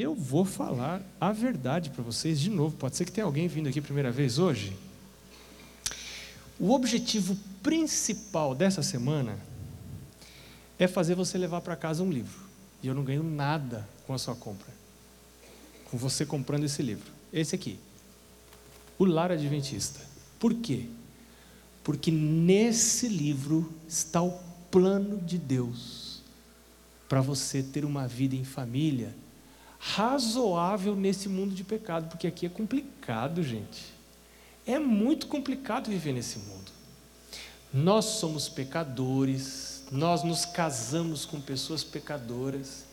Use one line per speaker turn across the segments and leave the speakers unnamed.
eu vou falar a verdade para vocês de novo. Pode ser que tenha alguém vindo aqui primeira vez hoje. O objetivo principal dessa semana é fazer você levar para casa um livro. E eu não ganho nada com a sua compra. Com você comprando esse livro. Esse aqui. O Lar Adventista. Por quê? Porque nesse livro está o plano de Deus para você ter uma vida em família razoável nesse mundo de pecado, porque aqui é complicado, gente. É muito complicado viver nesse mundo. Nós somos pecadores, nós nos casamos com pessoas pecadoras.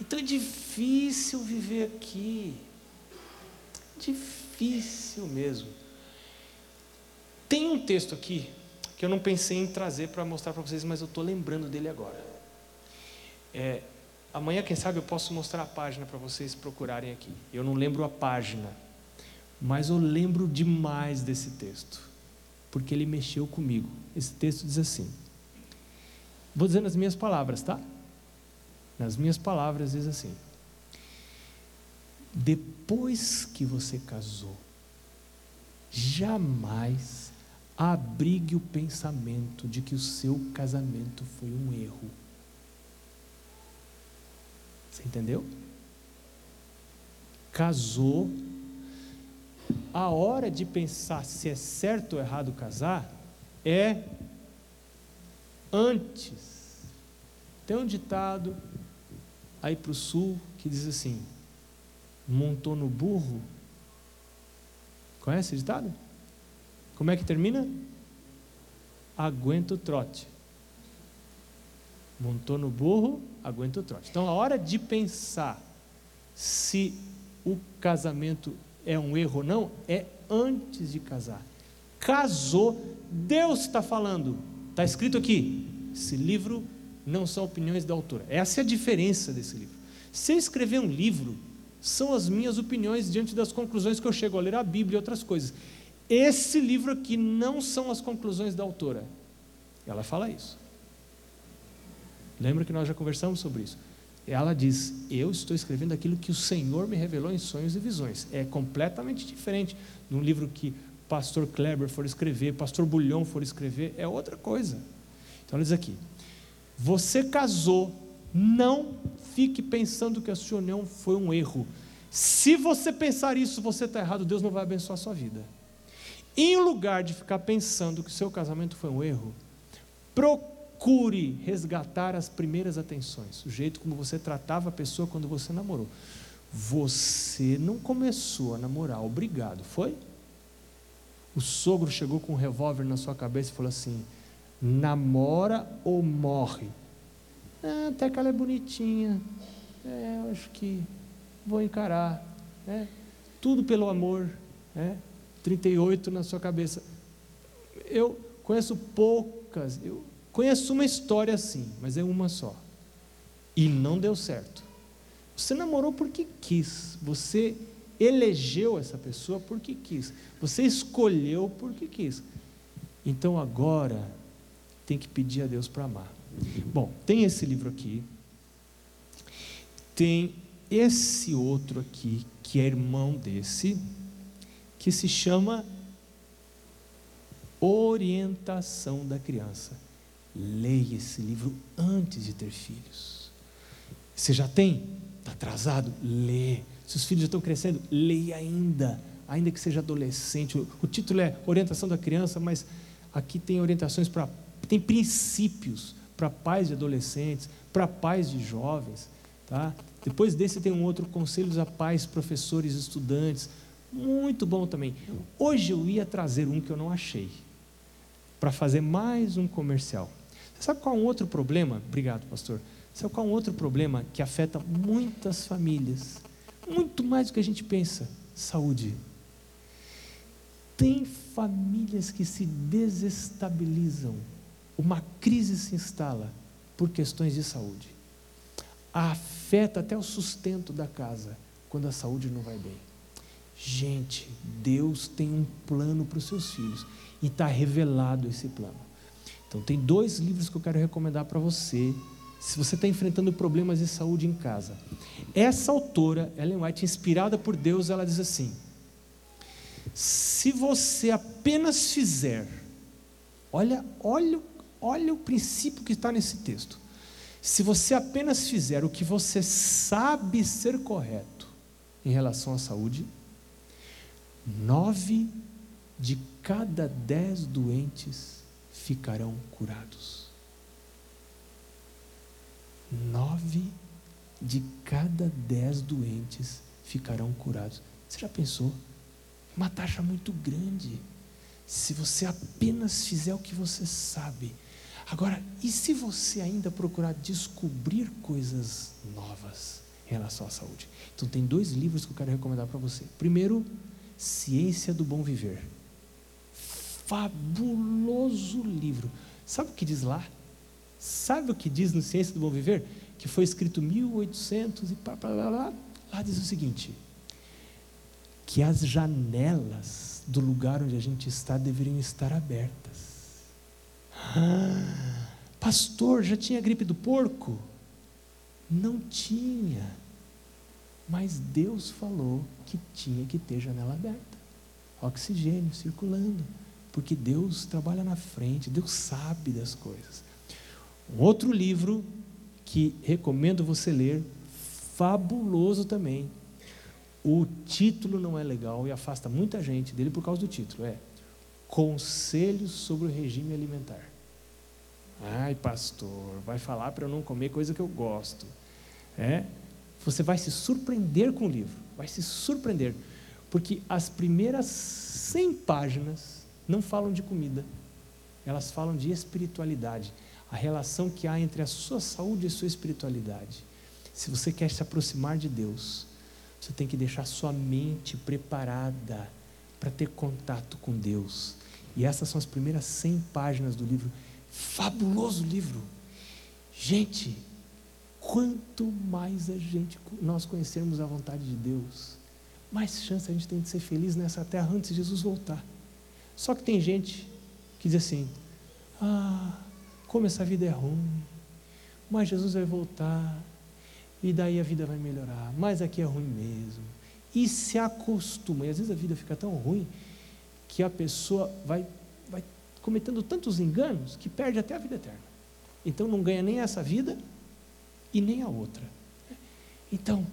Então é difícil viver aqui. Difícil mesmo. Tem um texto aqui que eu não pensei em trazer para mostrar para vocês, mas eu estou lembrando dele agora. É, amanhã, quem sabe, eu posso mostrar a página para vocês procurarem aqui. Eu não lembro a página, mas eu lembro demais desse texto, porque ele mexeu comigo. Esse texto diz assim: vou dizer nas minhas palavras, tá? Nas minhas palavras, diz assim: depois que você casou, jamais abrigue o pensamento de que o seu casamento foi um erro. Você entendeu? Casou, a hora de pensar se é certo ou errado casar é antes. Tem um ditado aí para o sul que diz assim: montou no burro. Conhece esse ditado? Como é que termina? Aguenta o trote. Montou no burro, aguenta o trote. Então, a hora de pensar se o casamento é um erro ou não, é antes de casar. Casou, Deus está falando. Está escrito aqui. Esse livro não são opiniões da autora. Essa é a diferença desse livro. Se eu escrever um livro, são as minhas opiniões diante das conclusões que eu chego a ler a Bíblia e outras coisas. Esse livro aqui não são as conclusões da autora. Ela fala isso. Lembra que nós já conversamos sobre isso? Ela diz: Eu estou escrevendo aquilo que o Senhor me revelou em sonhos e visões. É completamente diferente de um livro que pastor Kleber for escrever, pastor Bulhão for escrever, é outra coisa. Então ela diz aqui: Você casou, não fique pensando que a sua união foi um erro. Se você pensar isso, você está errado, Deus não vai abençoar a sua vida. Em lugar de ficar pensando que o seu casamento foi um erro, procure resgatar as primeiras atenções, o jeito como você tratava a pessoa quando você namorou. Você não começou a namorar, obrigado, foi? O sogro chegou com um revólver na sua cabeça e falou assim: namora ou morre? Ah, até que ela é bonitinha. É, eu acho que vou encarar. É, tudo pelo amor. É, 38 na sua cabeça. Eu conheço poucas, eu conheço uma história assim, mas é uma só. E não deu certo. Você namorou porque quis, você elegeu essa pessoa porque quis, você escolheu porque quis. Então agora tem que pedir a Deus para amar. Bom, tem esse livro aqui, tem esse outro aqui, que é irmão desse, que se chama Orientação da Criança. Leia esse livro antes de ter filhos. Você já tem? Está atrasado? Lê. Se os filhos já estão crescendo, leia ainda, ainda que seja adolescente. O, título é Orientação da Criança, mas aqui tem orientações para. tem princípios para pais de adolescentes, para pais de jovens. Tá? Depois desse tem um outro, Conselhos a Pais, Professores, Estudantes muito bom também. Hoje eu ia trazer um que eu não achei, para fazer mais um comercial. Sabe qual é um outro problema? Obrigado, pastor. Sabe qual é um outro problema que afeta muitas famílias? Muito mais do que a gente pensa: saúde. Tem famílias que se desestabilizam, uma crise se instala por questões de saúde. Afeta até o sustento da casa quando a saúde não vai bem. Gente, Deus tem um plano para os seus filhos e está revelado esse plano. Então, tem dois livros que eu quero recomendar para você, se você está enfrentando problemas de saúde em casa. Essa autora, Ellen White, inspirada por Deus, ela diz assim: se você apenas fizer, olha, olha, olha o princípio que está nesse texto. Se você apenas fizer o que você sabe ser correto em relação à saúde, nove de cada dez doentes ficarão curados nove de cada dez doentes ficarão curados. Você já pensou? Uma taxa muito grande. Se você apenas fizer o que você sabe. Agora, e se você ainda procurar descobrir coisas novas em relação à saúde? Então, tem dois livros que eu quero recomendar para você. Primeiro, Ciência do Bom Viver. Fabuloso livro. Sabe o que diz lá? Sabe o que diz no Ciência do Bom Viver? Que foi escrito 1800 e pá, pá, lá. Lá diz o seguinte: que as janelas do lugar onde a gente está deveriam estar abertas. Ah, pastor, já tinha gripe do porco? Não tinha. Mas Deus falou que tinha que ter janela aberta, oxigênio circulando, porque Deus trabalha na frente, Deus sabe das coisas. Um outro livro que recomendo você ler, fabuloso também. O título não é legal e afasta muita gente dele por causa do título. É Conselhos sobre o Regime Alimentar. Ai, pastor, vai falar para eu não comer coisa que eu gosto. É? Você vai se surpreender com o livro, vai se surpreender, porque as primeiras 100 páginas não falam de comida, elas falam de espiritualidade a relação que há entre a sua saúde e a sua espiritualidade. Se você quer se aproximar de Deus, você tem que deixar sua mente preparada para ter contato com Deus. E essas são as primeiras 100 páginas do livro. Fabuloso livro. Gente, quanto mais a gente nós conhecermos a vontade de Deus, mais chance a gente tem de ser feliz nessa terra antes de Jesus voltar. Só que tem gente que diz assim: "Ah, como essa vida é ruim, mas Jesus vai voltar, e daí a vida vai melhorar, mas aqui é ruim mesmo. E se acostuma, e às vezes a vida fica tão ruim que a pessoa vai, vai cometendo tantos enganos que perde até a vida eterna. Então não ganha nem essa vida e nem a outra. Então,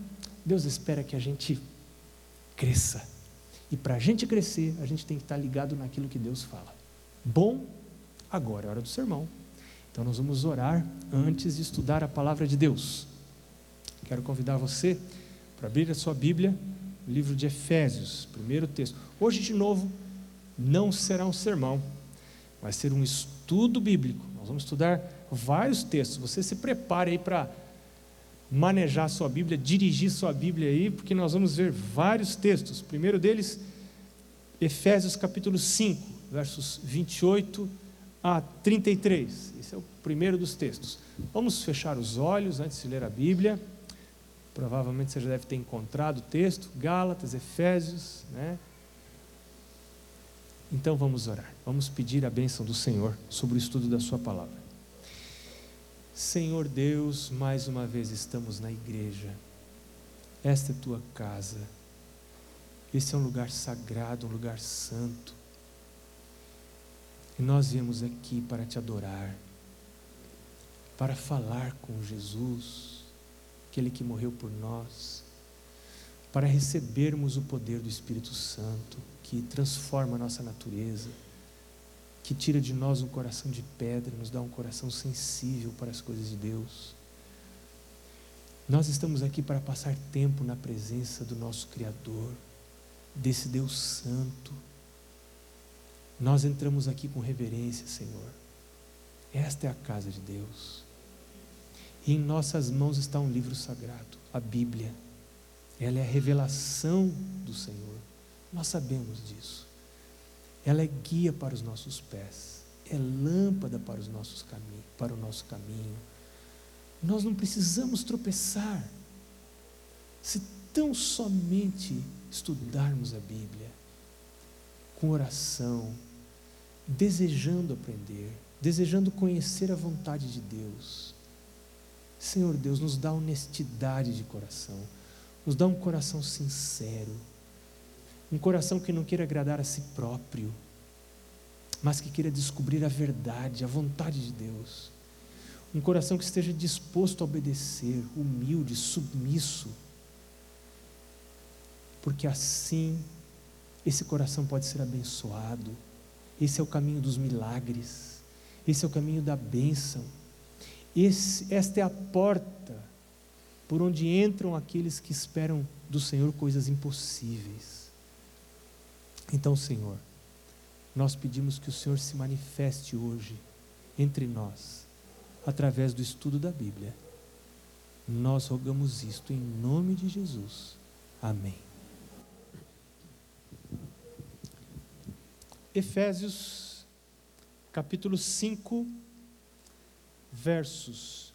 Deus espera que a gente cresça. E para a gente crescer, a gente tem que estar ligado naquilo que Deus fala. Bom, agora é hora do sermão. Então nós vamos orar antes de estudar a palavra de Deus. Quero convidar você para abrir a sua Bíblia, o livro de Efésios, primeiro texto. Hoje, de novo, não será um sermão, vai ser um estudo bíblico. Nós vamos estudar vários textos. Você se prepare aí para manejar sua Bíblia, dirigir sua Bíblia aí, porque nós vamos ver vários textos. O primeiro deles, Efésios capítulo 5, versos 28 a 33. Esse é o primeiro dos textos. Vamos fechar os olhos antes de ler a Bíblia. Provavelmente você já deve ter encontrado o texto, Gálatas, Efésios, né? Então vamos orar. Vamos pedir a bênção do Senhor sobre o estudo da Sua palavra. Senhor Deus, mais uma vez estamos na igreja. Esta é tua casa. Esse é um lugar sagrado, um lugar santo. E nós viemos aqui para te adorar, para falar com Jesus, aquele que morreu por nós, para recebermos o poder do Espírito Santo, que transforma a nossa natureza, que tira de nós um coração de pedra, nos dá um coração sensível para as coisas de Deus. Nós estamos aqui para passar tempo na presença do nosso Criador, desse Deus Santo nós entramos aqui com reverência, Senhor. Esta é a casa de Deus. E em nossas mãos está um livro sagrado, a Bíblia. Ela é a revelação do Senhor. Nós sabemos disso. Ela é guia para os nossos pés, é lâmpada para os nossos caminhos, para o nosso caminho. Nós não precisamos tropeçar se tão somente estudarmos a Bíblia com oração, desejando aprender, desejando conhecer a vontade de Deus. Senhor Deus, nos dá honestidade de coração, nos dá um coração sincero, um coração que não queira agradar a si próprio, mas que queira descobrir a verdade, a vontade de Deus. Um coração que esteja disposto a obedecer, humilde, submisso, porque assim esse coração pode ser abençoado. Esse é o caminho dos milagres, esse é o caminho da bênção. Esse, esta é a porta por onde entram aqueles que esperam do Senhor coisas impossíveis. Então, Senhor, nós pedimos que o Senhor se manifeste hoje entre nós, através do estudo da Bíblia. Nós rogamos isto em nome de Jesus. Amém. Efésios, capítulo 5, versos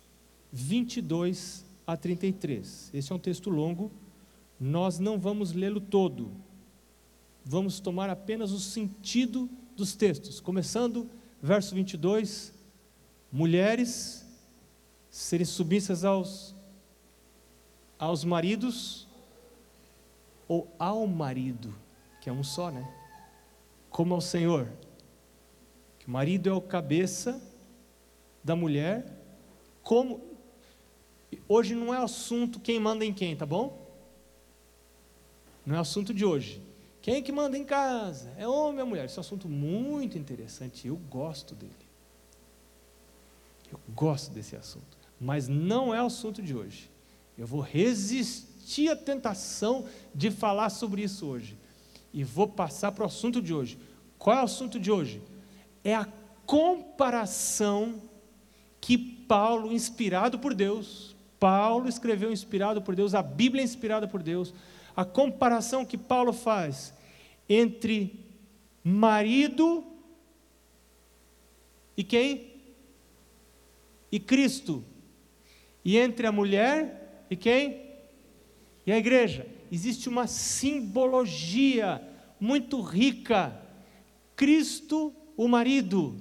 22 a 33. Esse é um texto longo, nós não vamos lê-lo todo. Vamos tomar apenas o sentido dos textos, começando verso 22, mulheres serem submissas aos aos maridos ou ao marido, que é um só, né? Como ao Senhor. Que o marido é o cabeça da mulher, como hoje não é assunto quem manda em quem, tá bom? Não é assunto de hoje. Quem é que manda em casa? É homem ou mulher? Esse é um assunto muito interessante. Eu gosto dele. Eu gosto desse assunto. Mas não é o assunto de hoje. Eu vou resistir à tentação de falar sobre isso hoje. E vou passar para o assunto de hoje. Qual é o assunto de hoje? É a comparação que Paulo, inspirado por Deus, Paulo escreveu inspirado por Deus, a Bíblia é inspirada por Deus, a comparação que Paulo faz entre marido e quem? E Cristo. E entre a mulher e quem? E a igreja. Existe uma simbologia muito rica. Cristo, o marido,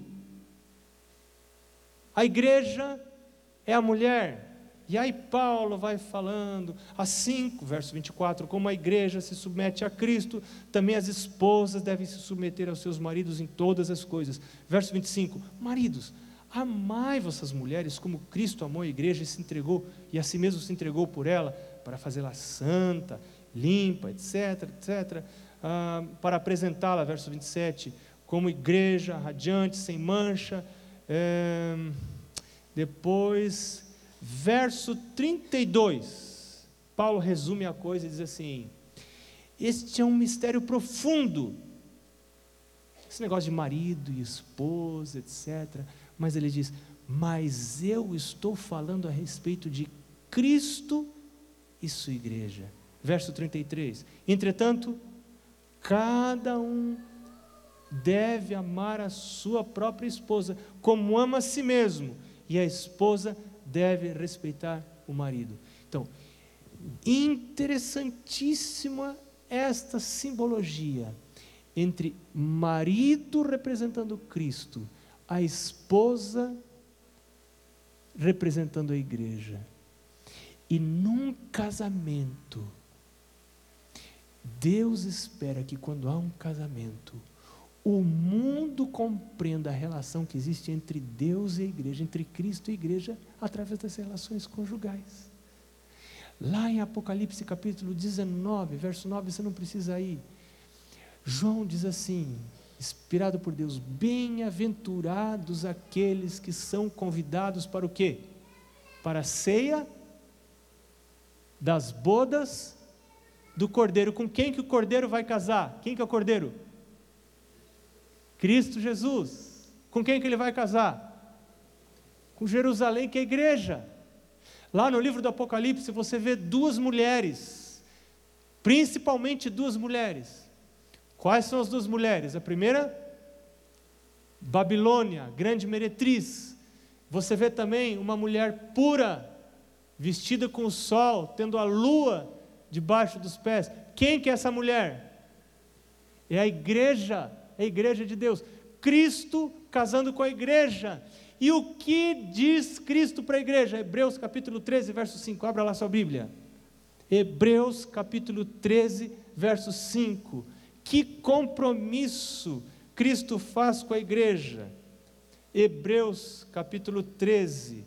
a igreja é a mulher. E aí Paulo vai falando, assim, verso 24, como a igreja se submete a Cristo, também as esposas devem se submeter aos seus maridos em todas as coisas. Verso 25, maridos, amai vossas mulheres como Cristo amou a igreja e se entregou, e a si mesmo se entregou por ela, para fazê-la santa, limpa, etc, etc, ah, para apresentá-la, verso 27, como igreja radiante, sem mancha, é, depois, verso 32, Paulo resume a coisa e diz assim: Este é um mistério profundo. Esse negócio de marido e esposa, etc. Mas ele diz: Mas eu estou falando a respeito de Cristo e sua igreja. Verso 33. Entretanto, cada um deve amar a sua própria esposa como ama a si mesmo, e a esposa deve respeitar o marido. Então, interessantíssima esta simbologia entre marido representando Cristo, a esposa representando a igreja. E num casamento, Deus espera que quando há um casamento, o mundo compreenda a relação que existe entre Deus e a igreja, entre Cristo e a igreja, através das relações conjugais. Lá em Apocalipse capítulo 19, verso 9, você não precisa ir. João diz assim, inspirado por Deus: Bem-aventurados aqueles que são convidados para o quê? Para a ceia das bodas do cordeiro. Com quem que o cordeiro vai casar? Quem que é o cordeiro? Cristo Jesus. Com quem que ele vai casar? Com Jerusalém, que é a igreja. Lá no livro do Apocalipse você vê duas mulheres, principalmente duas mulheres. Quais são as duas mulheres? A primeira, Babilônia, grande meretriz. Você vê também uma mulher pura, vestida com o sol, tendo a lua debaixo dos pés. Quem que é essa mulher? É a igreja a igreja de Deus. Cristo casando com a igreja. E o que diz Cristo para a igreja? Hebreus capítulo 13, verso 5. Abra lá sua Bíblia. Hebreus capítulo 13, verso 5. Que compromisso Cristo faz com a igreja? Hebreus capítulo 13,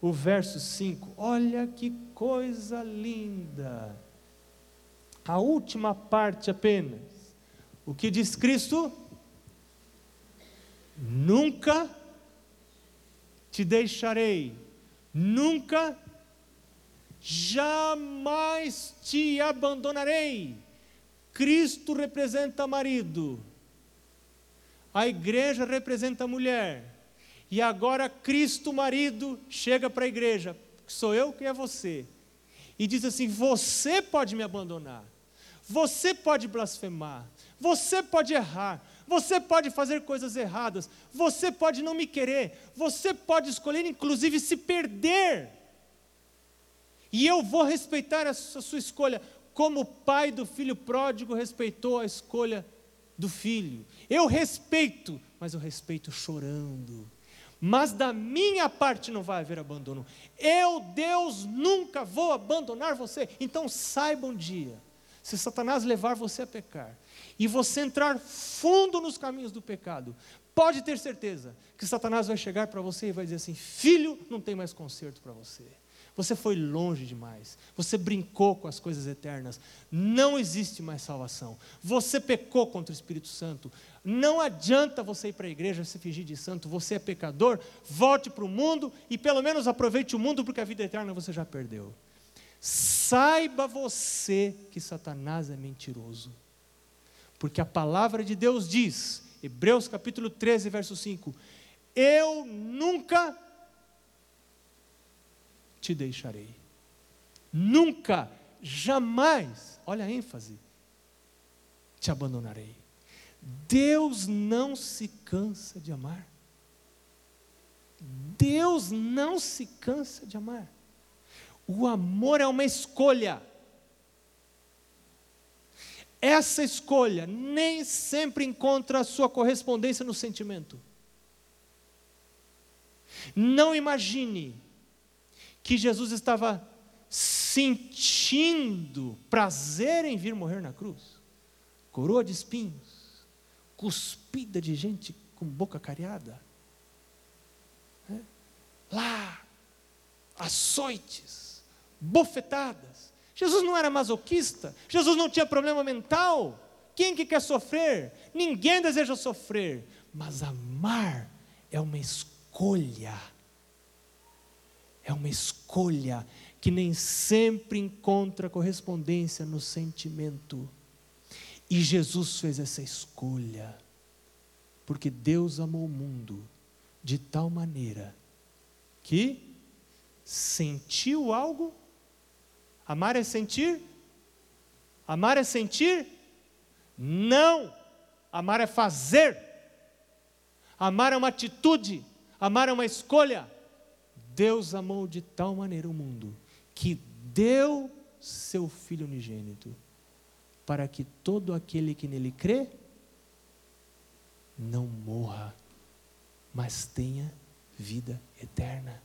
o verso 5. Olha que coisa linda. A última parte apenas. O que diz Cristo? Nunca te deixarei, nunca, jamais te abandonarei. Cristo representa marido, a igreja representa mulher, e agora Cristo, marido, chega para a igreja, que sou eu que é você, e diz assim: Você pode me abandonar, você pode blasfemar, você pode errar, você pode fazer coisas erradas, você pode não me querer, você pode escolher, inclusive, se perder. E eu vou respeitar a sua escolha, como o pai do filho pródigo respeitou a escolha do filho. Eu respeito, mas eu respeito chorando. Mas da minha parte não vai haver abandono. Eu, Deus, nunca vou abandonar você. Então saiba um dia, se Satanás levar você a pecar, e você entrar fundo nos caminhos do pecado, pode ter certeza que Satanás vai chegar para você e vai dizer assim: Filho, não tem mais conserto para você. Você foi longe demais. Você brincou com as coisas eternas. Não existe mais salvação. Você pecou contra o Espírito Santo. Não adianta você ir para a igreja se fingir de santo. Você é pecador. Volte para o mundo e pelo menos aproveite o mundo, porque a vida eterna você já perdeu. Saiba você que Satanás é mentiroso. Porque a palavra de Deus diz, Hebreus capítulo 13, verso 5: Eu nunca te deixarei. Nunca, jamais, olha a ênfase, te abandonarei. Deus não se cansa de amar. Deus não se cansa de amar. O amor é uma escolha. Essa escolha nem sempre encontra sua correspondência no sentimento. Não imagine que Jesus estava sentindo prazer em vir morrer na cruz. Coroa de espinhos, cuspida de gente com boca cariada. É? Lá, açoites, bofetadas, Jesus não era masoquista, Jesus não tinha problema mental. Quem que quer sofrer? Ninguém deseja sofrer, mas amar é uma escolha. É uma escolha que nem sempre encontra correspondência no sentimento. E Jesus fez essa escolha, porque Deus amou o mundo de tal maneira que sentiu algo Amar é sentir? Amar é sentir? Não! Amar é fazer. Amar é uma atitude. Amar é uma escolha. Deus amou de tal maneira o mundo que deu seu Filho unigênito para que todo aquele que nele crê não morra, mas tenha vida eterna.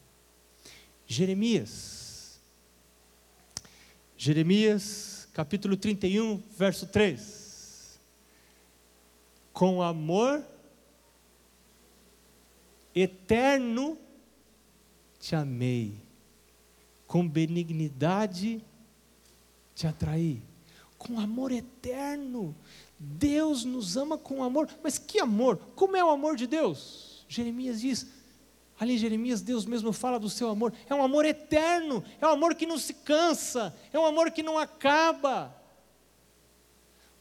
Jeremias Jeremias capítulo 31, verso 3. Com amor eterno te amei, com benignidade te atraí, com amor eterno. Deus nos ama com amor, mas que amor? Como é o amor de Deus? Jeremias diz: Ali em Jeremias, Deus mesmo fala do seu amor. É um amor eterno, é um amor que não se cansa, é um amor que não acaba,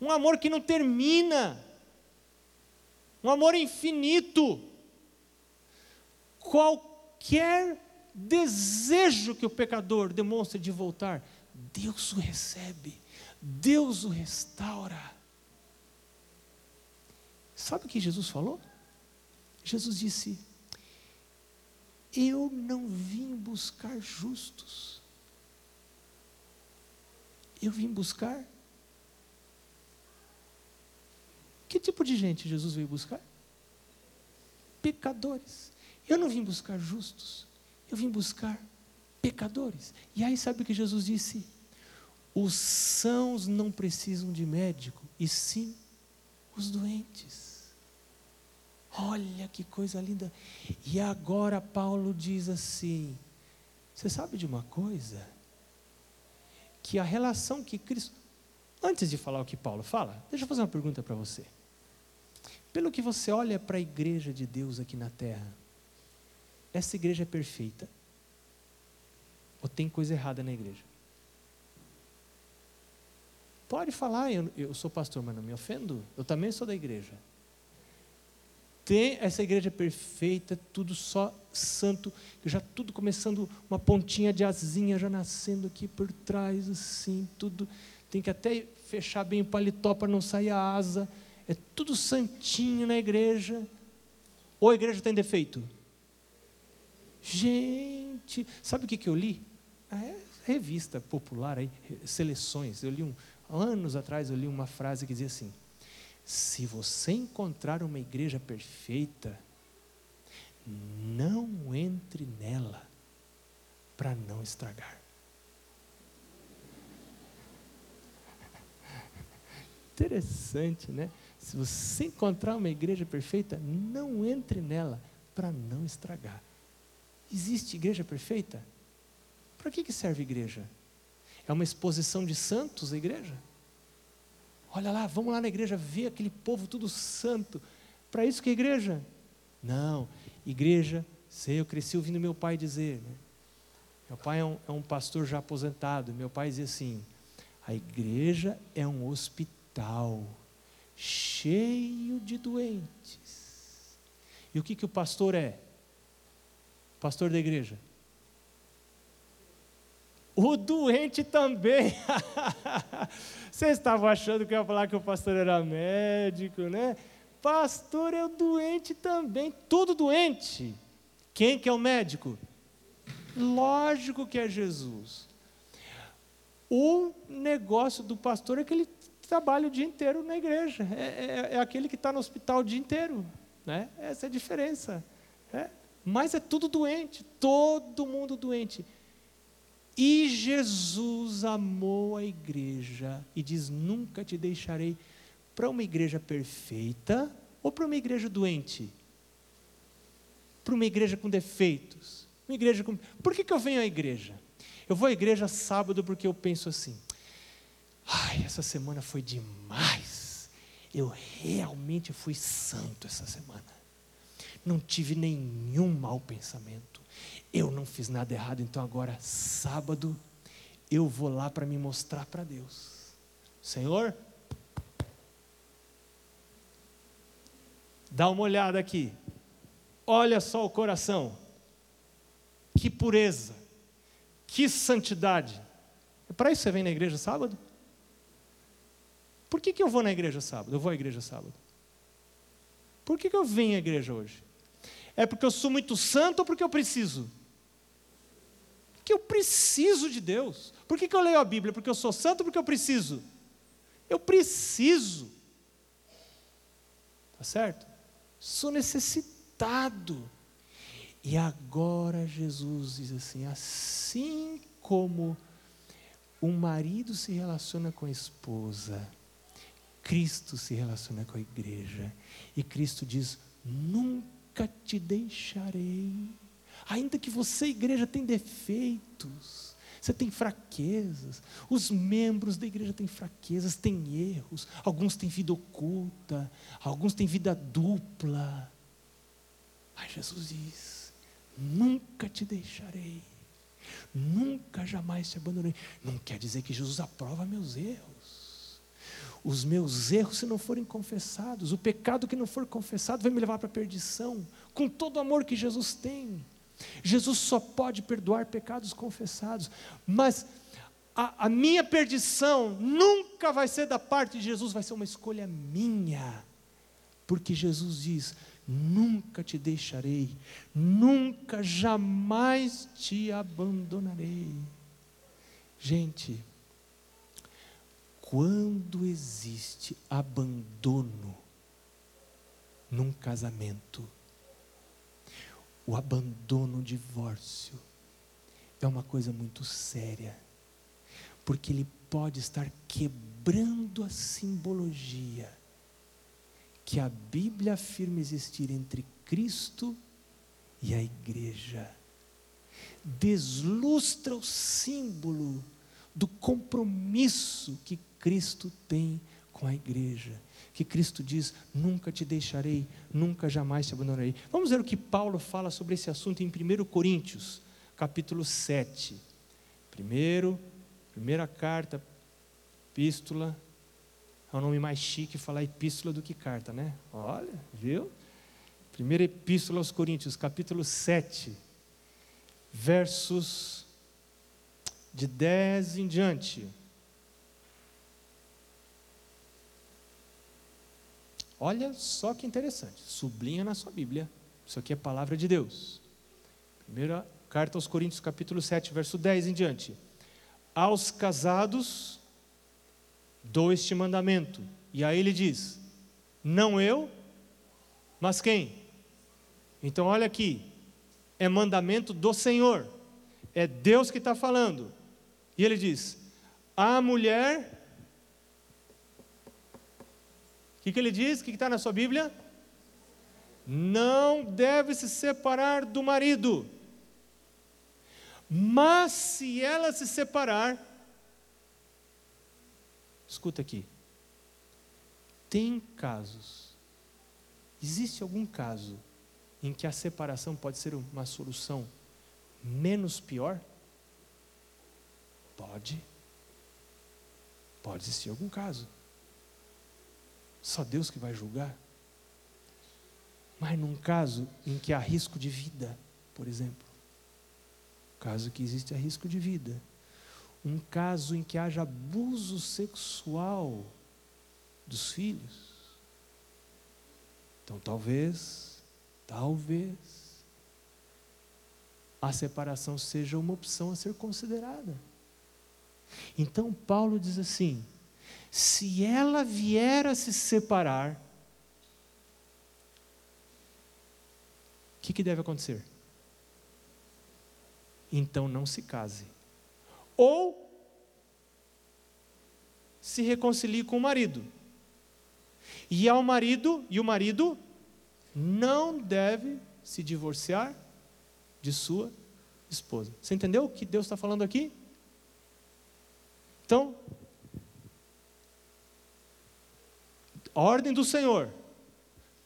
um amor que não termina, um amor infinito. Qualquer desejo que o pecador demonstre de voltar, Deus o recebe, Deus o restaura. Sabe o que Jesus falou? Jesus disse: eu não vim buscar justos. Eu vim buscar. Que tipo de gente Jesus veio buscar? Pecadores. Eu não vim buscar justos, eu vim buscar pecadores. E aí sabe o que Jesus disse? Os sãos não precisam de médico, e sim os doentes. Olha que coisa linda. E agora Paulo diz assim: você sabe de uma coisa? Que a relação que Cristo. Antes de falar o que Paulo fala, deixa eu fazer uma pergunta para você. Pelo que você olha para a igreja de Deus aqui na terra, essa igreja é perfeita? Ou tem coisa errada na igreja? Pode falar, eu, eu sou pastor, mas não me ofendo. Eu também sou da igreja. Tem essa igreja perfeita, tudo só santo, já tudo começando, uma pontinha de asinha já nascendo aqui por trás, assim, tudo. Tem que até fechar bem o paletó para não sair a asa. É tudo santinho na igreja. Ou a igreja tem defeito? Gente, sabe o que, que eu li? Ah, é revista popular aí, seleções. Eu li um, anos atrás eu li uma frase que dizia assim: se você encontrar uma igreja perfeita, não entre nela para não estragar. Interessante, né? Se você encontrar uma igreja perfeita, não entre nela para não estragar. Existe igreja perfeita? Para que, que serve igreja? É uma exposição de santos a igreja? Olha lá, vamos lá na igreja ver aquele povo tudo santo. Para isso que é igreja? Não, igreja, sei, eu cresci ouvindo meu pai dizer. Né? Meu pai é um, é um pastor já aposentado. Meu pai dizia assim: a igreja é um hospital cheio de doentes. E o que, que o pastor é? Pastor da igreja. O doente também. Vocês estavam achando que eu ia falar que o pastor era médico, né? Pastor é o doente também, tudo doente. Quem que é o médico? Lógico que é Jesus. O negócio do pastor é que ele trabalha o dia inteiro na igreja. É, é, é aquele que está no hospital o dia inteiro. Né? Essa é a diferença. É. Mas é tudo doente, todo mundo doente. E Jesus amou a igreja e diz: Nunca te deixarei para uma igreja perfeita ou para uma igreja doente? Para uma igreja com defeitos? Uma igreja com... Por que, que eu venho à igreja? Eu vou à igreja sábado porque eu penso assim: ai, essa semana foi demais. Eu realmente fui santo essa semana. Não tive nenhum mau pensamento eu não fiz nada errado, então agora, sábado, eu vou lá para me mostrar para Deus. Senhor, dá uma olhada aqui. Olha só o coração. Que pureza. Que santidade. É para isso que você vem na igreja sábado? Por que, que eu vou na igreja sábado? Eu vou à igreja sábado. Por que, que eu venho à igreja hoje? É porque eu sou muito santo ou porque eu preciso? Porque eu preciso de Deus. Por que, que eu leio a Bíblia? Porque eu sou santo ou porque eu preciso? Eu preciso. Tá certo? Sou necessitado. E agora Jesus diz assim: assim como um marido se relaciona com a esposa, Cristo se relaciona com a igreja. E Cristo diz: nunca te deixarei. Ainda que você, igreja, tem defeitos, você tem fraquezas, os membros da igreja têm fraquezas, têm erros, alguns têm vida oculta, alguns têm vida dupla. Mas Jesus diz: nunca te deixarei, nunca jamais te abandonarei. Não quer dizer que Jesus aprova meus erros os meus erros, se não forem confessados, o pecado que não for confessado, vai me levar para a perdição, com todo o amor que Jesus tem. Jesus só pode perdoar pecados confessados, mas a, a minha perdição nunca vai ser da parte de Jesus, vai ser uma escolha minha, porque Jesus diz: nunca te deixarei, nunca, jamais te abandonarei. Gente, quando existe abandono num casamento, o abandono, o divórcio, é uma coisa muito séria, porque ele pode estar quebrando a simbologia que a Bíblia afirma existir entre Cristo e a igreja. Deslustra o símbolo do compromisso que Cristo tem com a igreja. Que Cristo diz: Nunca te deixarei, nunca jamais te abandonarei. Vamos ver o que Paulo fala sobre esse assunto em 1 Coríntios, capítulo 7. Primeiro, primeira carta, epístola. É um nome mais chique falar epístola do que carta, né? Olha, viu? Primeira epístola aos Coríntios, capítulo 7, versos de 10 em diante. Olha só que interessante, sublinha na sua Bíblia, isso aqui é palavra de Deus. Primeira carta aos Coríntios, capítulo 7, verso 10 em diante. Aos casados dou este mandamento. E aí ele diz: Não eu, mas quem? Então olha aqui, é mandamento do Senhor, é Deus que está falando. E ele diz: A mulher que, que ele diz? O que está na sua Bíblia? Não deve se separar do marido. Mas se ela se separar, escuta aqui, tem casos, existe algum caso em que a separação pode ser uma solução menos pior? Pode. Pode existir algum caso. Só Deus que vai julgar. Mas num caso em que há risco de vida, por exemplo, caso que existe risco de vida, um caso em que haja abuso sexual dos filhos, então talvez, talvez, a separação seja uma opção a ser considerada. Então Paulo diz assim: se ela vier a se separar, o que, que deve acontecer? Então não se case. Ou se reconcilie com o marido. E ao marido, e o marido não deve se divorciar de sua esposa. Você entendeu o que Deus está falando aqui? Então, ordem do Senhor.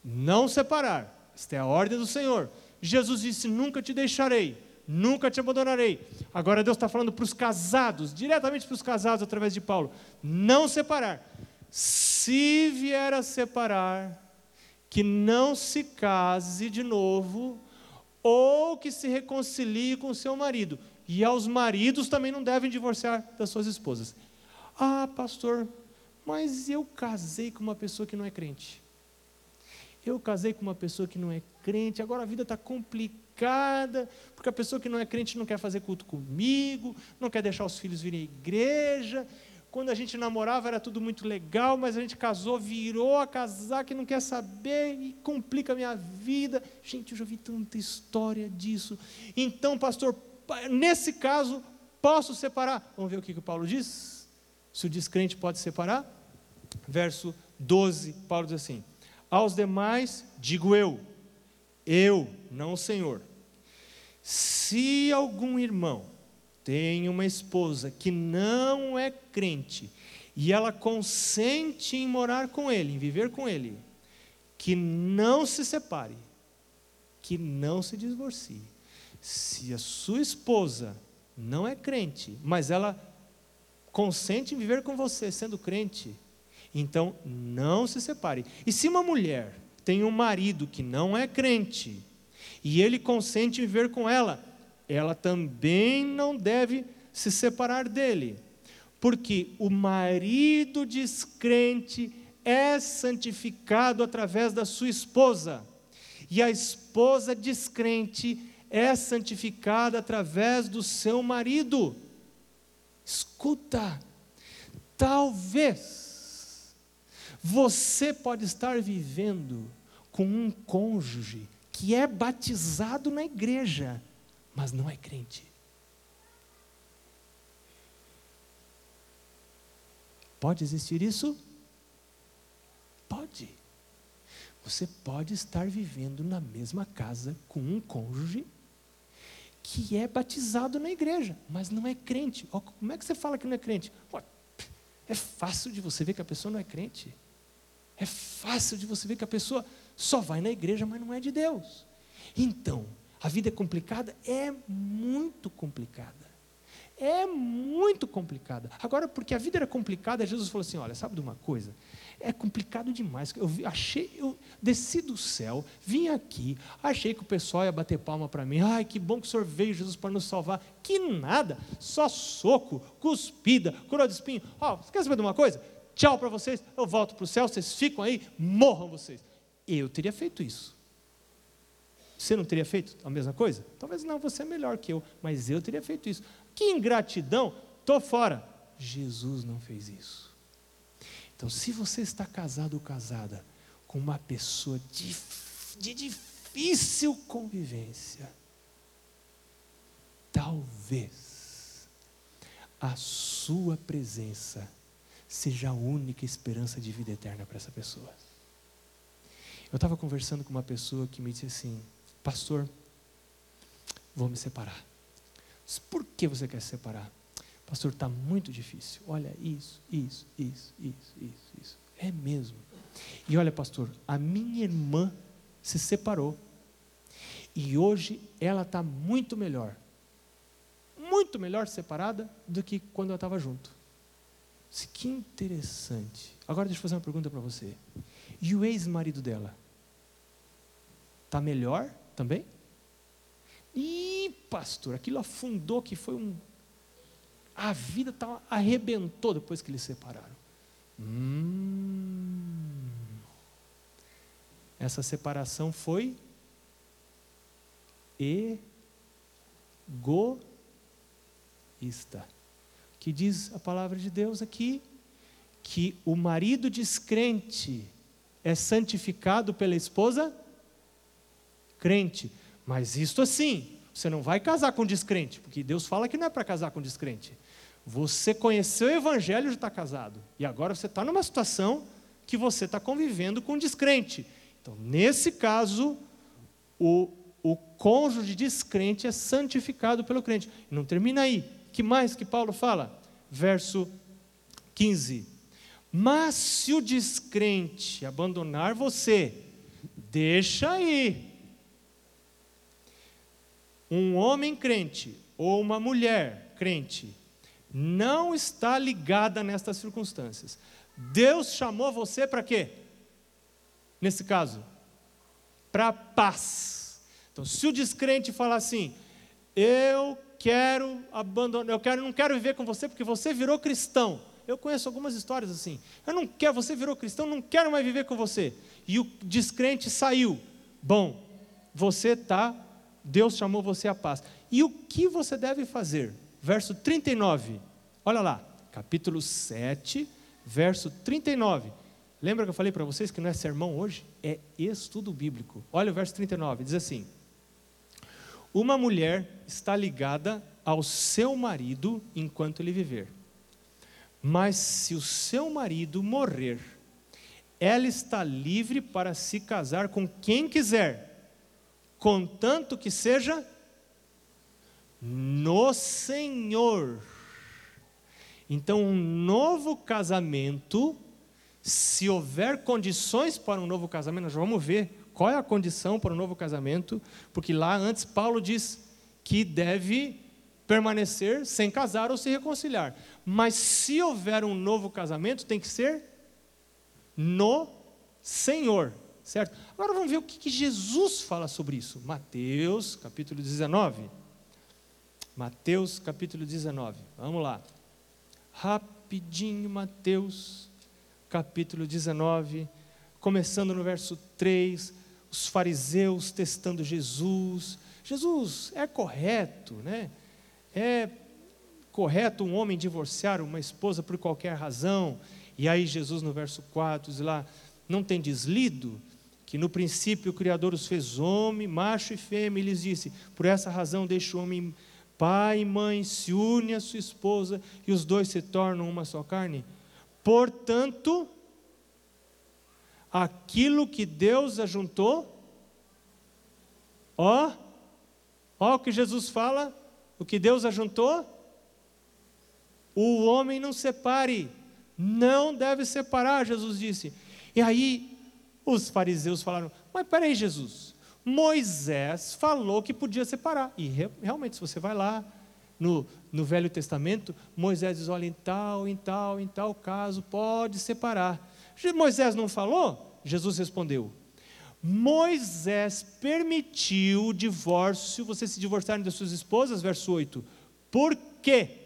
Não separar. Esta é a ordem do Senhor. Jesus disse: Nunca te deixarei, nunca te abandonarei. Agora Deus está falando para os casados, diretamente para os casados através de Paulo: Não separar. Se vier a separar, que não se case de novo, ou que se reconcilie com seu marido. E aos maridos também não devem divorciar das suas esposas. Ah, pastor, mas eu casei com uma pessoa que não é crente. Eu casei com uma pessoa que não é crente, agora a vida está complicada, porque a pessoa que não é crente não quer fazer culto comigo, não quer deixar os filhos virem à igreja. Quando a gente namorava era tudo muito legal, mas a gente casou, virou a casar que não quer saber e complica a minha vida. Gente, eu já vi tanta história disso. Então, pastor, nesse caso, posso separar? Vamos ver o que, que o Paulo diz? Se o descrente pode separar? Verso 12, Paulo diz assim: Aos demais digo eu, eu, não o Senhor. Se algum irmão tem uma esposa que não é crente e ela consente em morar com ele, em viver com ele, que não se separe, que não se divorcie. Se a sua esposa não é crente, mas ela consente em viver com você, sendo crente, então não se separe. E se uma mulher tem um marido que não é crente, e ele consente em viver com ela, ela também não deve se separar dele, porque o marido descrente é santificado através da sua esposa, e a esposa descrente é santificada através do seu marido. Escuta, talvez você pode estar vivendo com um cônjuge que é batizado na igreja, mas não é crente. Pode existir isso? Pode. Você pode estar vivendo na mesma casa com um cônjuge que é batizado na igreja, mas não é crente. Como é que você fala que não é crente? É fácil de você ver que a pessoa não é crente. É fácil de você ver que a pessoa só vai na igreja, mas não é de Deus. Então, a vida é complicada? É muito complicada. É muito complicada. Agora, porque a vida era complicada, Jesus falou assim: olha, sabe de uma coisa? É complicado demais. Eu achei, eu desci do céu, vim aqui, achei que o pessoal ia bater palma para mim. Ai, que bom que o Senhor veio, Jesus, para nos salvar. Que nada, só soco, cuspida, coroa de espinho. Ó, oh, quer saber de uma coisa? Tchau para vocês, eu volto para o céu, vocês ficam aí, morram vocês. Eu teria feito isso. Você não teria feito a mesma coisa? Talvez não, você é melhor que eu, mas eu teria feito isso. Que ingratidão, estou fora. Jesus não fez isso. Então, se você está casado ou casada com uma pessoa de, de difícil convivência, talvez a sua presença seja a única esperança de vida eterna para essa pessoa. Eu estava conversando com uma pessoa que me disse assim: Pastor, vou me separar. Por que você quer se separar? Pastor, está muito difícil. Olha, isso, isso, isso, isso, isso, isso. É mesmo. E olha, pastor, a minha irmã se separou. E hoje ela está muito melhor. Muito melhor separada do que quando eu estava junto. Que interessante. Agora deixa eu fazer uma pergunta para você. E o ex-marido dela? Está melhor também? Ih, pastor, aquilo afundou que foi um. A vida tá, arrebentou depois que eles separaram. Hum. Essa separação foi egoísta. Que diz a palavra de Deus aqui que o marido descrente é santificado pela esposa crente. Mas isto assim, você não vai casar com descrente, porque Deus fala que não é para casar com descrente. Você conheceu o Evangelho e está casado. E agora você está numa situação que você está convivendo com descrente. Então, nesse caso, o, o cônjuge descrente é santificado pelo crente. E não termina aí. que mais que Paulo fala? Verso 15. Mas se o descrente abandonar você, deixa aí um homem crente ou uma mulher crente não está ligada nestas circunstâncias. Deus chamou você para quê? Nesse caso, para paz. Então, se o descrente falar assim, eu quero abandonar, eu quero, não quero viver com você porque você virou cristão. Eu conheço algumas histórias assim. Eu não quero, você virou cristão, não quero mais viver com você. E o descrente saiu. Bom, você está Deus chamou você à paz. E o que você deve fazer? Verso 39. Olha lá, capítulo 7, verso 39. Lembra que eu falei para vocês que não é sermão hoje? É estudo bíblico. Olha o verso 39, diz assim: Uma mulher está ligada ao seu marido enquanto ele viver. Mas se o seu marido morrer, ela está livre para se casar com quem quiser contanto que seja no Senhor. Então, um novo casamento, se houver condições para um novo casamento, nós vamos ver qual é a condição para um novo casamento, porque lá antes Paulo diz que deve permanecer sem casar ou se reconciliar. Mas se houver um novo casamento, tem que ser no Senhor certo? Agora vamos ver o que, Jesus fala sobre isso. Mateus, capítulo 19. Mateus, capítulo 19. Vamos lá. Rapidinho, Mateus, capítulo 19, começando no verso 3, os fariseus testando Jesus. Jesus, é correto, né? É correto um homem divorciar uma esposa por qualquer razão? E aí Jesus no verso 4 diz lá, não tem deslido que no princípio o Criador os fez homem, macho e fêmea, e lhes disse: Por essa razão deixa o homem pai e mãe, se une a sua esposa, e os dois se tornam uma só carne. Portanto, aquilo que Deus ajuntou, ó, ó o que Jesus fala, o que Deus ajuntou, o homem não separe, não deve separar, Jesus disse. E aí os fariseus falaram: Mas peraí, Jesus, Moisés falou que podia separar. E realmente, se você vai lá no, no Velho Testamento, Moisés diz: Olha, em tal, em tal, em tal caso, pode separar. Moisés não falou? Jesus respondeu: Moisés permitiu o divórcio, vocês se divorciarem das suas esposas, verso 8. Por quê?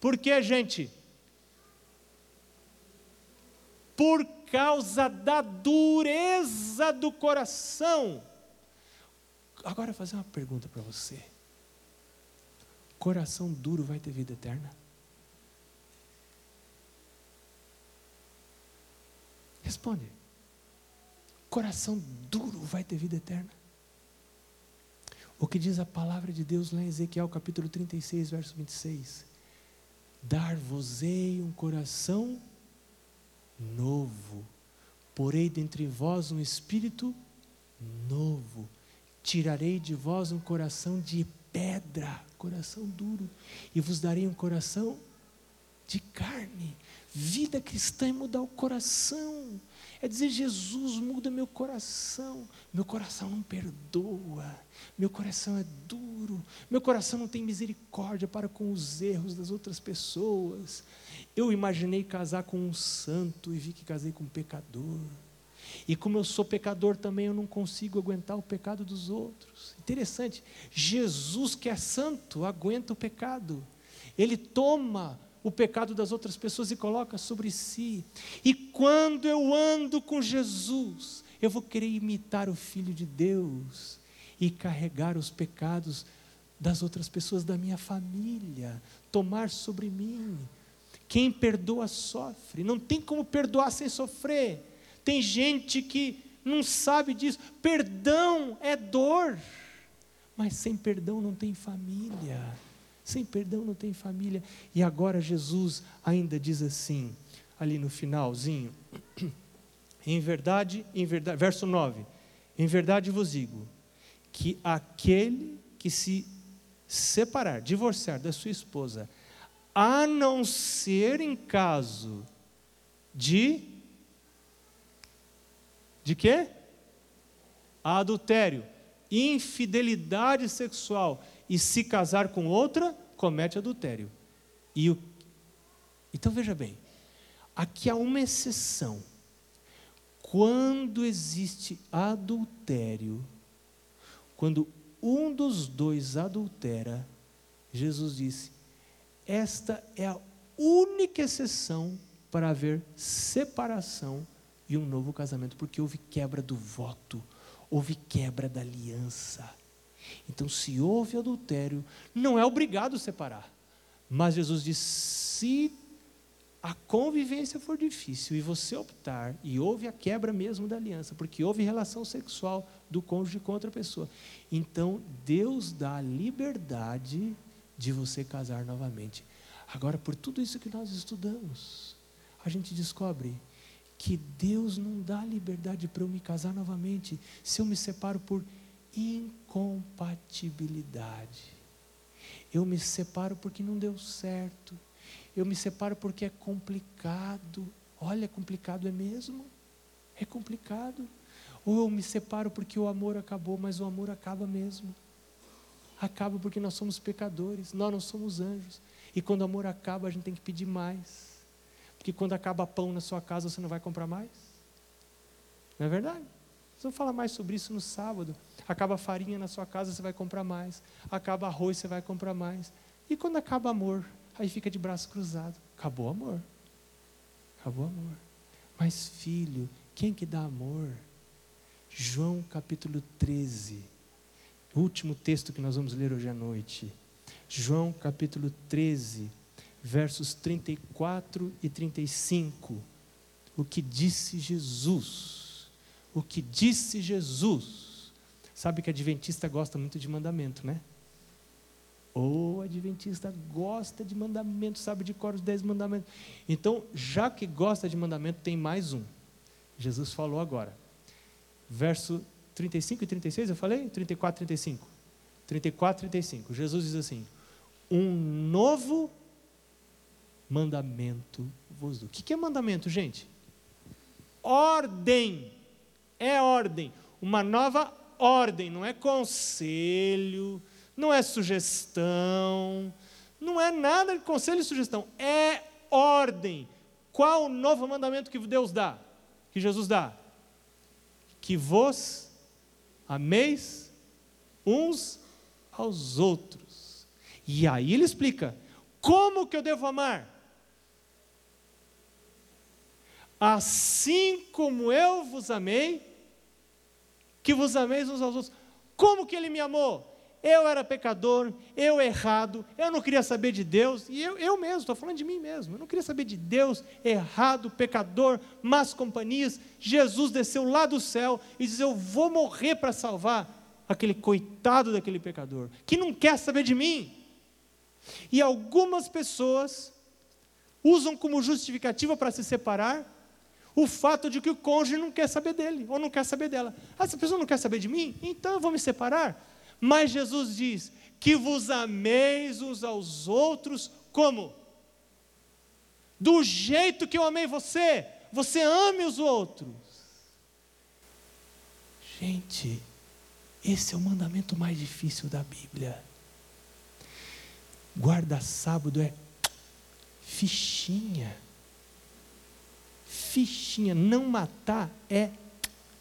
Por quê, gente? Por causa da dureza do coração. Agora eu vou fazer uma pergunta para você. Coração duro vai ter vida eterna? Responde. Coração duro vai ter vida eterna? O que diz a palavra de Deus lá em Ezequiel capítulo 36, verso 26? Dar-vos-ei um coração novo, porei dentre vós um espírito novo, tirarei de vós um coração de pedra, coração duro, e vos darei um coração de carne. Vida cristã é mudar o coração, é dizer: Jesus, muda meu coração. Meu coração não perdoa, meu coração é duro, meu coração não tem misericórdia para com os erros das outras pessoas. Eu imaginei casar com um santo e vi que casei com um pecador. E como eu sou pecador também, eu não consigo aguentar o pecado dos outros. Interessante, Jesus, que é santo, aguenta o pecado. Ele toma o pecado das outras pessoas e coloca sobre si. E quando eu ando com Jesus, eu vou querer imitar o Filho de Deus e carregar os pecados das outras pessoas da minha família, tomar sobre mim. Quem perdoa sofre, não tem como perdoar sem sofrer. Tem gente que não sabe disso. Perdão é dor, mas sem perdão não tem família. Sem perdão não tem família. E agora Jesus ainda diz assim, ali no finalzinho: Em verdade, em verdade, verso 9: Em verdade vos digo que aquele que se separar, divorciar da sua esposa, a não ser em caso de de quê? Adultério, infidelidade sexual e se casar com outra, comete adultério. E o... Então veja bem, aqui há uma exceção. Quando existe adultério, quando um dos dois adultera, Jesus disse: esta é a única exceção para haver separação e um novo casamento, porque houve quebra do voto, houve quebra da aliança. Então, se houve adultério, não é obrigado separar. Mas Jesus diz: se a convivência for difícil e você optar, e houve a quebra mesmo da aliança, porque houve relação sexual do cônjuge com outra pessoa, então Deus dá a liberdade de você casar novamente. Agora, por tudo isso que nós estudamos, a gente descobre que Deus não dá liberdade para eu me casar novamente se eu me separo por incompatibilidade. Eu me separo porque não deu certo. Eu me separo porque é complicado. Olha, complicado é mesmo? É complicado. Ou eu me separo porque o amor acabou, mas o amor acaba mesmo. Acaba porque nós somos pecadores, nós não somos anjos. E quando o amor acaba, a gente tem que pedir mais. Porque quando acaba pão na sua casa, você não vai comprar mais. Não é verdade? Vamos falar mais sobre isso no sábado. Acaba farinha na sua casa, você vai comprar mais. Acaba arroz, você vai comprar mais. E quando acaba amor, aí fica de braço cruzado. Acabou amor. Acabou amor. Mas filho, quem que dá amor? João capítulo 13. Último texto que nós vamos ler hoje à noite. João capítulo 13, versos 34 e 35. O que disse Jesus? o que disse Jesus. Sabe que adventista gosta muito de mandamento, né? Ou adventista gosta de mandamento, sabe de cor os dez mandamentos. Então, já que gosta de mandamento, tem mais um. Jesus falou agora. Verso 35 e 36, eu falei? 34 e 35. 34 e 35. Jesus diz assim: Um novo mandamento vos dou. O que é mandamento, gente? Ordem. É ordem. Uma nova ordem, não é conselho não é sugestão, não é nada de conselho e sugestão, é ordem. Qual o novo mandamento que Deus dá? Que Jesus dá? Que vos ameis uns aos outros. E aí ele explica: como que eu devo amar? Assim como eu vos amei, que vos ameis uns aos outros. Como que ele me amou? Eu era pecador, eu errado, eu não queria saber de Deus, e eu, eu mesmo, estou falando de mim mesmo, eu não queria saber de Deus, errado, pecador, más companhias. Jesus desceu lá do céu e diz: Eu vou morrer para salvar aquele coitado daquele pecador, que não quer saber de mim. E algumas pessoas usam como justificativa para se separar o fato de que o cônjuge não quer saber dele, ou não quer saber dela. Ah, essa pessoa não quer saber de mim? Então eu vou me separar. Mas Jesus diz: que vos ameis uns aos outros como? Do jeito que eu amei você, você ame os outros. Gente, esse é o mandamento mais difícil da Bíblia. Guarda sábado é fichinha. Fichinha. Não matar é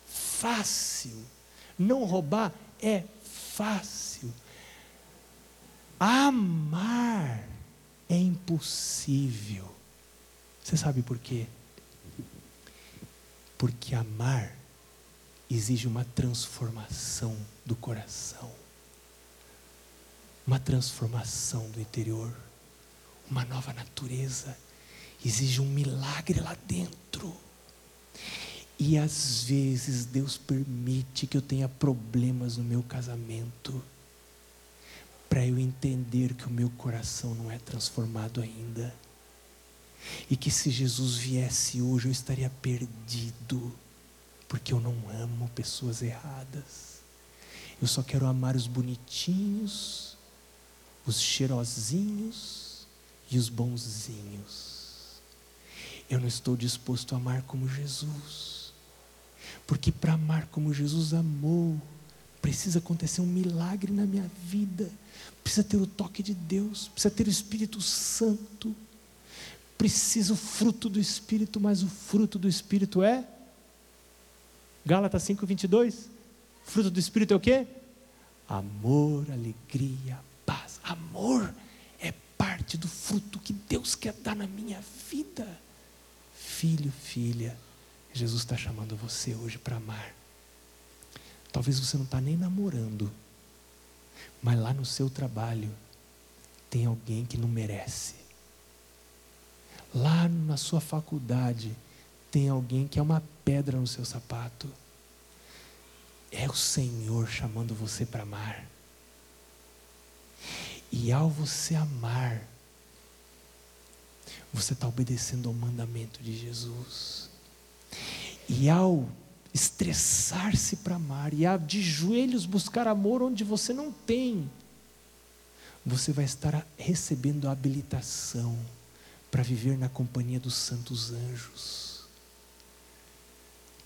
fácil. Não roubar é fácil. Amar é impossível. Você sabe por quê? Porque amar exige uma transformação do coração, uma transformação do interior, uma nova natureza, exige um milagre lá dentro. E às vezes Deus permite que eu tenha problemas no meu casamento, para eu entender que o meu coração não é transformado ainda. E que se Jesus viesse hoje eu estaria perdido, porque eu não amo pessoas erradas. Eu só quero amar os bonitinhos, os cheirosinhos e os bonzinhos. Eu não estou disposto a amar como Jesus. Porque para amar como Jesus amou, precisa acontecer um milagre na minha vida, precisa ter o toque de Deus, precisa ter o Espírito Santo, precisa o fruto do Espírito, mas o fruto do Espírito é? Gálatas 5, 22. Fruto do Espírito é o quê? Amor, alegria, paz. Amor é parte do fruto que Deus quer dar na minha vida. Filho, filha, Jesus está chamando você hoje para amar. Talvez você não está nem namorando, mas lá no seu trabalho tem alguém que não merece. Lá na sua faculdade tem alguém que é uma pedra no seu sapato. É o Senhor chamando você para amar. E ao você amar, você está obedecendo ao mandamento de Jesus. E ao estressar-se para amar, e a de joelhos buscar amor onde você não tem, você vai estar recebendo a habilitação para viver na companhia dos santos anjos.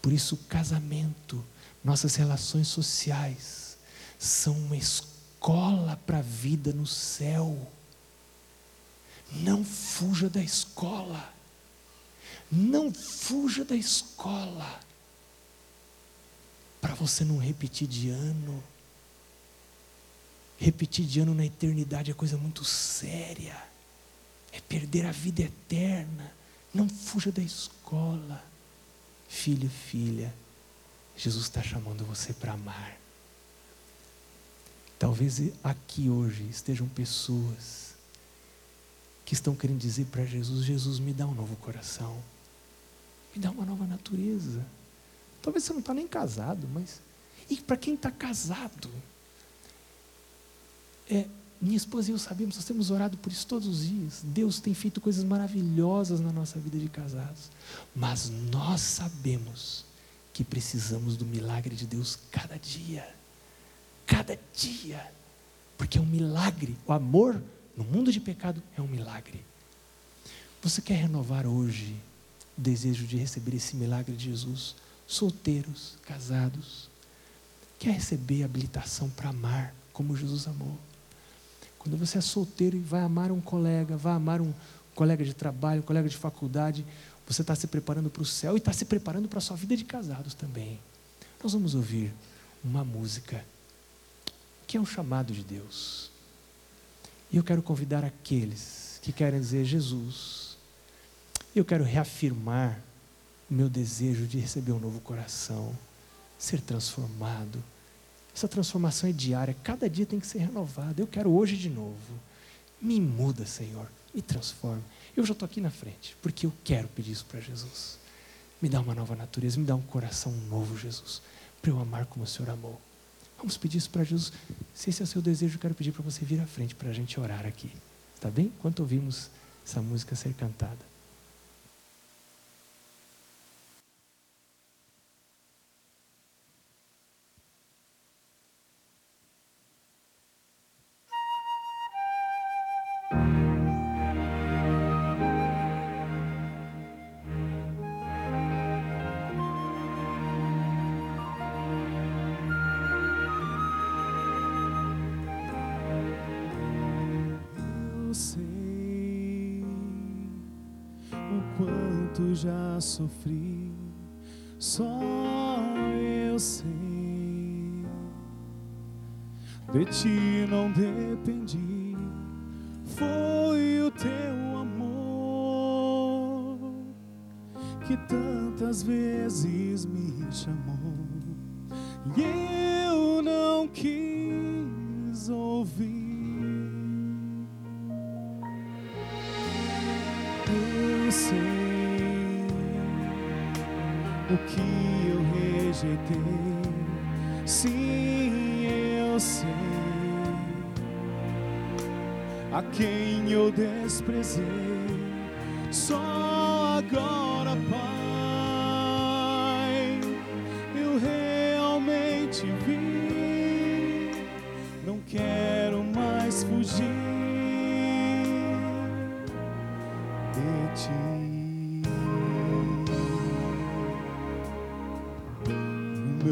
Por isso, o casamento, nossas relações sociais, são uma escola para a vida no céu. Não fuja da escola. Não fuja da escola. Para você não repetir de ano. Repetir de ano na eternidade é coisa muito séria. É perder a vida eterna. Não fuja da escola. Filho, filha, Jesus está chamando você para amar. Talvez aqui hoje estejam pessoas que estão querendo dizer para Jesus: Jesus, me dá um novo coração me dá uma nova natureza. Talvez você não está nem casado, mas. E para quem está casado? É, minha esposa e eu sabemos, nós temos orado por isso todos os dias. Deus tem feito coisas maravilhosas na nossa vida de casados. Mas nós sabemos que precisamos do milagre de Deus cada dia. Cada dia. Porque é um milagre. O amor no mundo de pecado é um milagre. Você quer renovar hoje o desejo de receber esse milagre de Jesus? Solteiros, casados. Quer receber habilitação para amar como Jesus amou? Quando você é solteiro e vai amar um colega, vai amar um colega de trabalho, um colega de faculdade, você está se preparando para o céu e está se preparando para a sua vida de casados também. Nós vamos ouvir uma música que é um chamado de Deus. E eu quero convidar aqueles que querem dizer Jesus. Eu quero reafirmar o meu desejo de receber um novo coração, ser transformado essa transformação é diária, cada dia tem que ser renovado. Eu quero hoje de novo. Me muda, Senhor, me transforma. Eu já estou aqui na frente, porque eu quero pedir isso para Jesus. Me dá uma nova natureza, me dá um coração novo, Jesus, para eu amar como o Senhor amou. Vamos pedir isso para Jesus. Se esse é o seu desejo, eu quero pedir para você vir à frente para a gente orar aqui. Tá bem? Enquanto ouvimos essa música ser cantada.
Sofri, só eu sei. De ti não dependi, foi o teu amor que tantas vezes me chamou e eu não quis o que eu rejeitei. Sim, eu sei a quem eu desprezei. Só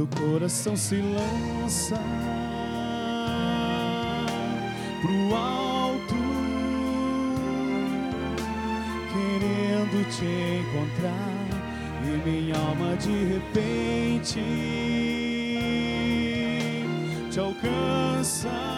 coração se lança pro alto, querendo te encontrar, e minha alma de repente te alcança.